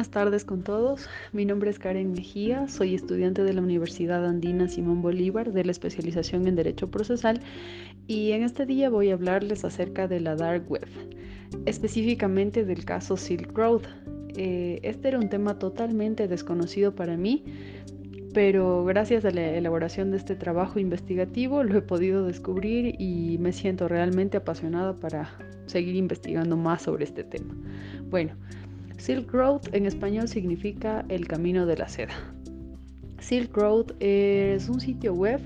Buenas tardes con todos. Mi nombre es Karen Mejía, soy estudiante de la Universidad Andina Simón Bolívar de la especialización en Derecho Procesal y en este día voy a hablarles acerca de la Dark Web, específicamente del caso Silk Road. Eh, este era un tema totalmente desconocido para mí, pero gracias a la elaboración de este trabajo investigativo lo he podido descubrir y me siento realmente apasionada para seguir investigando más sobre este tema. Bueno, Silk Road en español significa el camino de la seda. Silk Road es un sitio web,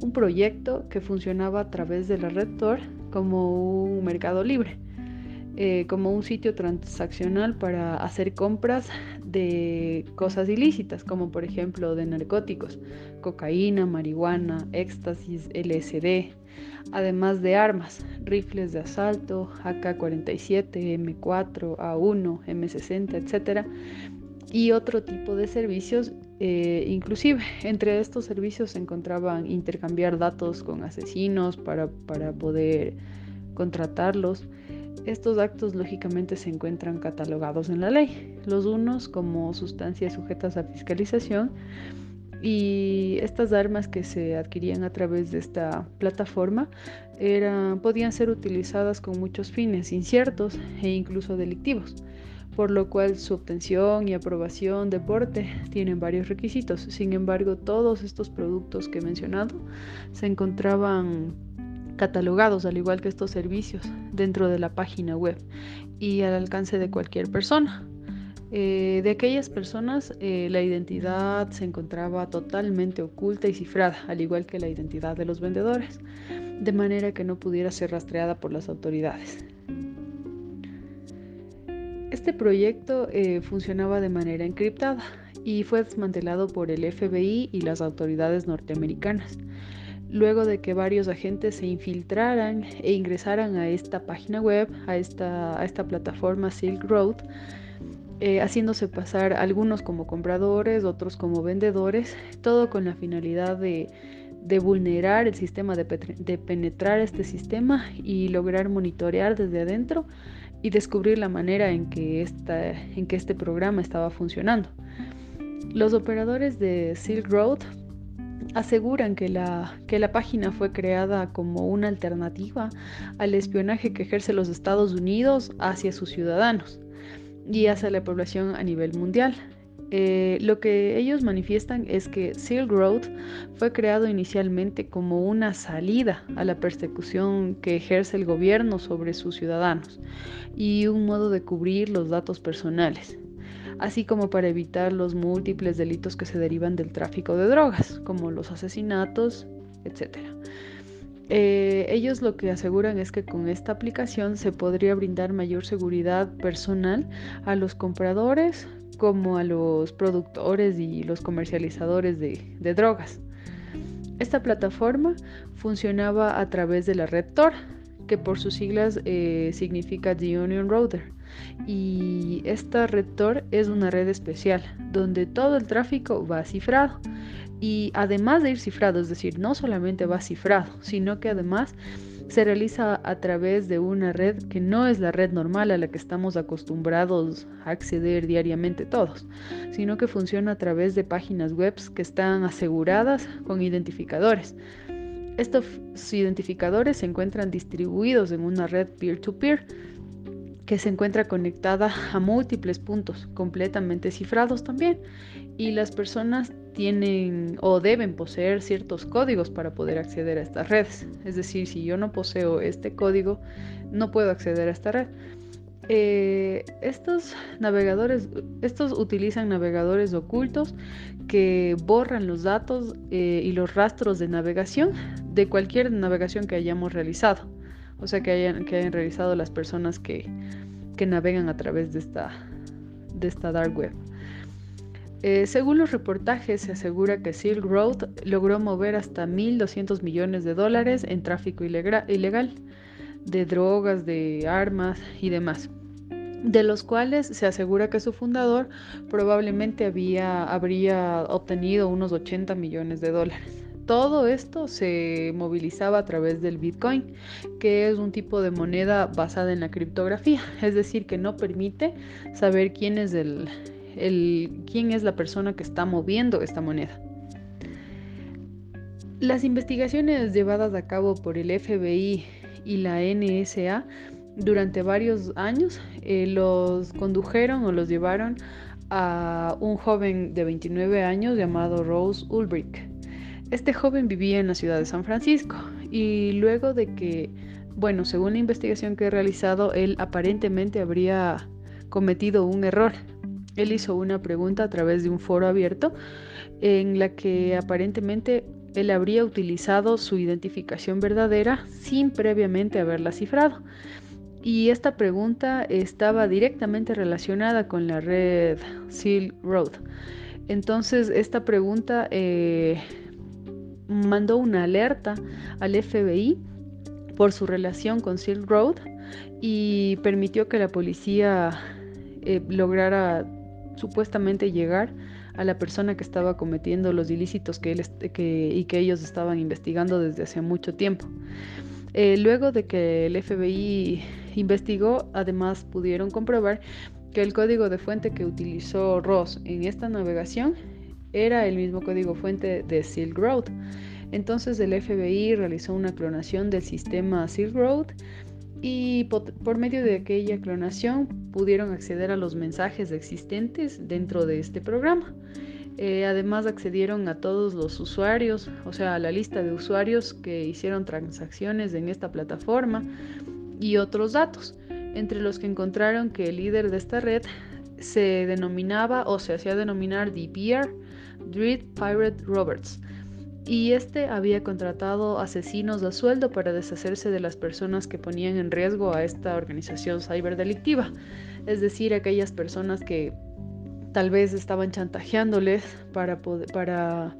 un proyecto que funcionaba a través de la red Tor como un mercado libre, eh, como un sitio transaccional para hacer compras de cosas ilícitas, como por ejemplo de narcóticos, cocaína, marihuana, éxtasis, LSD, además de armas, rifles de asalto, AK-47, M4, A1, M60, etc. Y otro tipo de servicios, eh, inclusive entre estos servicios se encontraban intercambiar datos con asesinos para, para poder contratarlos. Estos actos lógicamente se encuentran catalogados en la ley, los unos como sustancias sujetas a fiscalización y estas armas que se adquirían a través de esta plataforma eran, podían ser utilizadas con muchos fines inciertos e incluso delictivos, por lo cual su obtención y aprobación de porte tienen varios requisitos. Sin embargo, todos estos productos que he mencionado se encontraban catalogados, al igual que estos servicios, dentro de la página web y al alcance de cualquier persona. Eh, de aquellas personas eh, la identidad se encontraba totalmente oculta y cifrada, al igual que la identidad de los vendedores, de manera que no pudiera ser rastreada por las autoridades. Este proyecto eh, funcionaba de manera encriptada y fue desmantelado por el FBI y las autoridades norteamericanas. Luego de que varios agentes se infiltraran e ingresaran a esta página web, a esta, a esta plataforma Silk Road, eh, haciéndose pasar algunos como compradores, otros como vendedores, todo con la finalidad de, vulnerar el sistema, de, penetrar este sistema y lograr monitorear desde adentro y descubrir la manera en que, en que este programa estaba funcionando. Los operadores de Silk Road aseguran que la, que la página fue creada como una alternativa al espionaje que ejerce los Estados Unidos hacia sus ciudadanos y hacia la población a nivel mundial. Eh, lo que ellos manifiestan es que Silk Road fue creado inicialmente como una salida a la persecución que ejerce el gobierno sobre sus ciudadanos y un modo de cubrir los datos personales, así como para evitar los múltiples delitos que se derivan del tráfico de drogas, como los asesinatos, etc. Eh, ellos lo que aseguran es que con esta aplicación se podría brindar mayor seguridad personal a los compradores como a los productores y los comercializadores de, drogas. Esta plataforma funcionaba a través de la red Tor, que por sus siglas eh, significa The Union Router. Y esta red Tor es una red especial donde todo el tráfico va cifrado y además de ir cifrado, es decir, no solamente va cifrado, sino que además se realiza a través de una red que no es la red normal a la que estamos acostumbrados a acceder diariamente todos, sino que funciona a través de páginas web que están aseguradas con identificadores. Estos identificadores se encuentran distribuidos en una red peer to peer que se encuentra conectada a múltiples puntos completamente cifrados también y las personas tienen o deben poseer ciertos códigos para poder acceder a estas redes. Es decir, si yo no poseo este código, no puedo acceder a esta red. Eh, estos navegadores, estos utilizan navegadores ocultos que borran los datos eh, y los rastros de navegación de cualquier navegación que hayamos realizado o sea, que hayan, que hayan realizado las personas que, navegan a través de esta, de esta dark web. Eh, según los reportajes, se asegura que Silk Road logró mover hasta 1.200 millones de dólares en tráfico ilegal de drogas, de armas y demás, de los cuales se asegura que su fundador probablemente había, habría obtenido unos 80 millones de dólares. Todo esto se movilizaba a través del Bitcoin, que es un tipo de moneda basada en la criptografía, es decir, que no permite saber quién es el, quién es la persona que está moviendo esta moneda. Las investigaciones llevadas a cabo por el FBI y la NSA durante varios años eh, los condujeron o los llevaron a un joven de 29 años llamado Rose Ulbrich. Este joven vivía en la ciudad de San Francisco y luego de que, bueno, según la investigación que he realizado, él aparentemente habría cometido un error. Él hizo una pregunta a través de un foro abierto en la que aparentemente él habría utilizado su identificación verdadera sin previamente haberla cifrado. Y esta pregunta estaba directamente relacionada con la red Silk Road. Entonces esta pregunta eh, mandó una alerta al FBI por su relación con Silk Road y permitió que la policía eh, lograra supuestamente llegar a la persona que estaba cometiendo los ilícitos que, él, y que ellos estaban investigando desde hace mucho tiempo. Eh, luego de que el FBI investigó, además pudieron comprobar que el código de fuente que utilizó Ross en esta navegación era el mismo código fuente de Silk Road. Entonces el FBI realizó una clonación del sistema Silk Road y por medio de aquella clonación pudieron acceder a los mensajes existentes dentro de este programa. Eh, además accedieron a todos los usuarios, o sea, a la lista de usuarios que hicieron transacciones en esta plataforma y otros datos, entre los que encontraron que el líder de esta red se denominaba o se hacía denominar DPR, Dread Pirate Roberts, y este había contratado asesinos a sueldo para deshacerse de las personas que ponían en riesgo a esta organización ciberdelictiva, es decir, aquellas personas que tal vez estaban chantajeándoles para, para,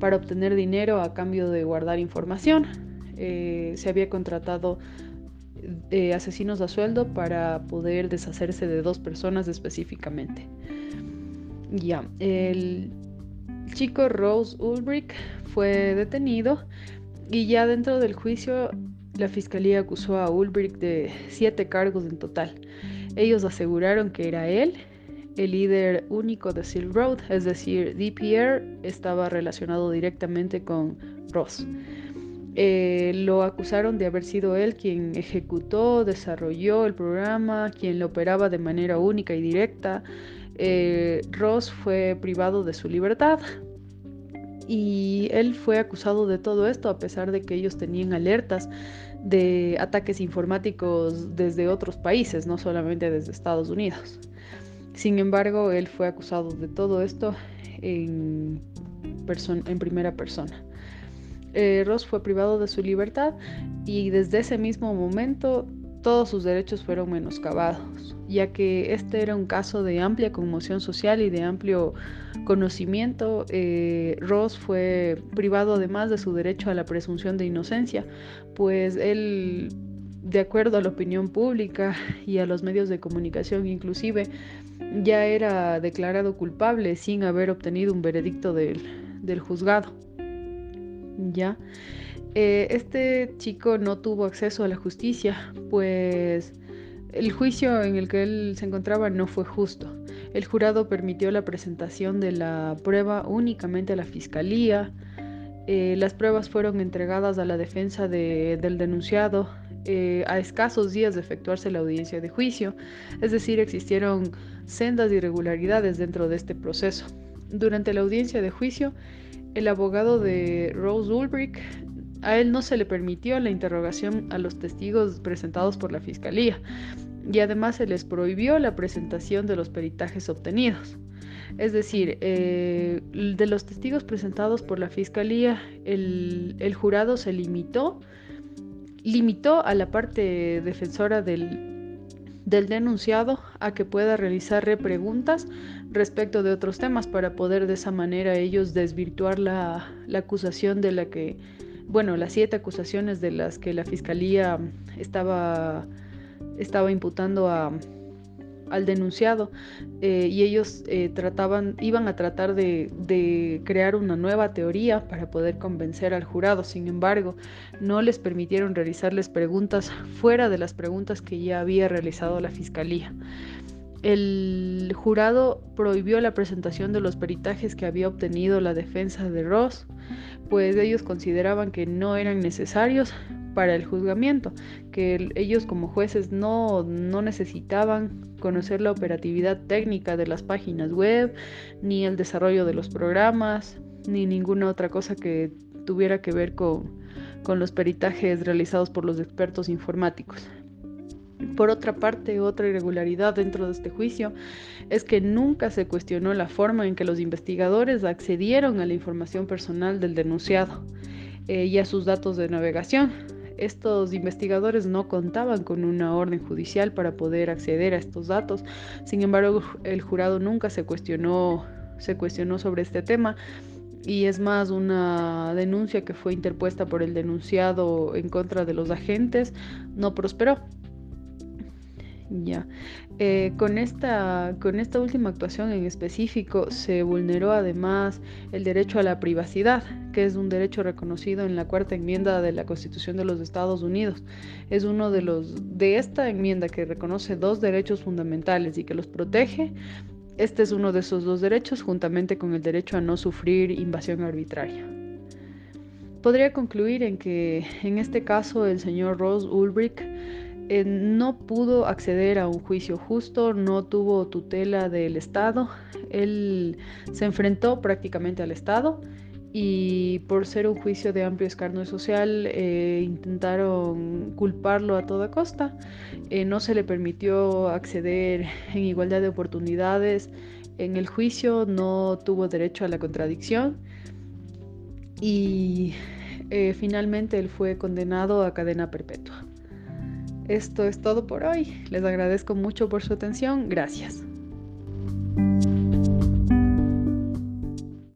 para obtener dinero a cambio de guardar información. Eh, se había contratado eh, asesinos a sueldo para poder deshacerse de dos personas específicamente. Ya, el chico Rose Ulrich fue detenido y ya dentro del juicio la fiscalía acusó a Ulbrich de siete cargos en total. Ellos aseguraron que era él el líder único de Silk Road, es decir, DPR estaba relacionado directamente con Ross. Eh, lo acusaron de haber sido él quien ejecutó, desarrolló el programa, quien lo operaba de manera única y directa. Eh, Ross fue privado de su libertad y él fue acusado de todo esto a pesar de que ellos tenían alertas de ataques informáticos desde otros países, no solamente desde Estados Unidos. Sin embargo, él fue acusado de todo esto en, en primera persona. Eh, Ross fue privado de su libertad y desde ese mismo momento todos sus derechos fueron menoscabados, ya que este era un caso de amplia conmoción social y de amplio conocimiento. Eh, Ross fue privado además de su derecho a la presunción de inocencia, pues él, de acuerdo a la opinión pública y a los medios de comunicación inclusive, ya era declarado culpable sin haber obtenido un veredicto del, del juzgado. Ya. Eh, este chico no tuvo acceso a la justicia, pues el juicio en el que él se encontraba no fue justo. El jurado permitió la presentación de la prueba únicamente a la fiscalía. Eh, las pruebas fueron entregadas a la defensa del denunciado eh, a escasos días de efectuarse la audiencia de juicio, es decir, existieron sendas irregularidades dentro de este proceso. Durante la audiencia de juicio, el abogado de Rose Ulbrich a él no se le permitió la interrogación a los testigos presentados por la fiscalía y además se les prohibió la presentación de los peritajes obtenidos. Es decir, eh, de los testigos presentados por la fiscalía, el, jurado se limitó, limitó a la parte defensora del, denunciado a que pueda realizar repreguntas respecto de otros temas para poder de esa manera ellos desvirtuar la acusación de la que bueno, las siete acusaciones de las que la fiscalía estaba, imputando a, al denunciado eh, y ellos eh, trataban, iban a tratar de, crear una nueva teoría para poder convencer al jurado. Sin embargo, no les permitieron realizarles preguntas fuera de las preguntas que ya había realizado la fiscalía. El jurado prohibió la presentación de los peritajes que había obtenido la defensa de Ross, pues ellos consideraban que no eran necesarios para el juzgamiento, que ellos como jueces no, no necesitaban conocer la operatividad técnica de las páginas web, ni el desarrollo de los programas, ni ninguna otra cosa que tuviera que ver con, con los peritajes realizados por los expertos informáticos. Por otra parte, otra irregularidad dentro de este juicio es que nunca se cuestionó la forma en que los investigadores accedieron a la información personal del denunciado eh, y a sus datos de navegación. Estos investigadores no contaban con una orden judicial para poder acceder a estos datos. Sin embargo, el jurado nunca se cuestionó, se cuestionó sobre este tema y es más una denuncia que fue interpuesta por el denunciado en contra de los agentes no prosperó. Ya. Eh, con, esta, con esta última actuación en específico se vulneró además el derecho a la privacidad, que es un derecho reconocido en la cuarta enmienda de la Constitución de los Estados Unidos. Es uno de los de esta enmienda que reconoce dos derechos fundamentales y que los protege. Este es uno de esos dos derechos juntamente con el derecho a no sufrir invasión arbitraria. Podría concluir en que en este caso el señor Ross Ulrich eh, no pudo acceder a un juicio justo, no tuvo tutela del Estado, él se enfrentó prácticamente al Estado y por ser un juicio de amplio escarnio social eh, intentaron culparlo a toda costa, eh, no se le permitió acceder en igualdad de oportunidades en el juicio, no tuvo derecho a la contradicción y finalmente él fue condenado a cadena perpetua. Esto es todo por hoy. Les agradezco mucho por su atención. Gracias.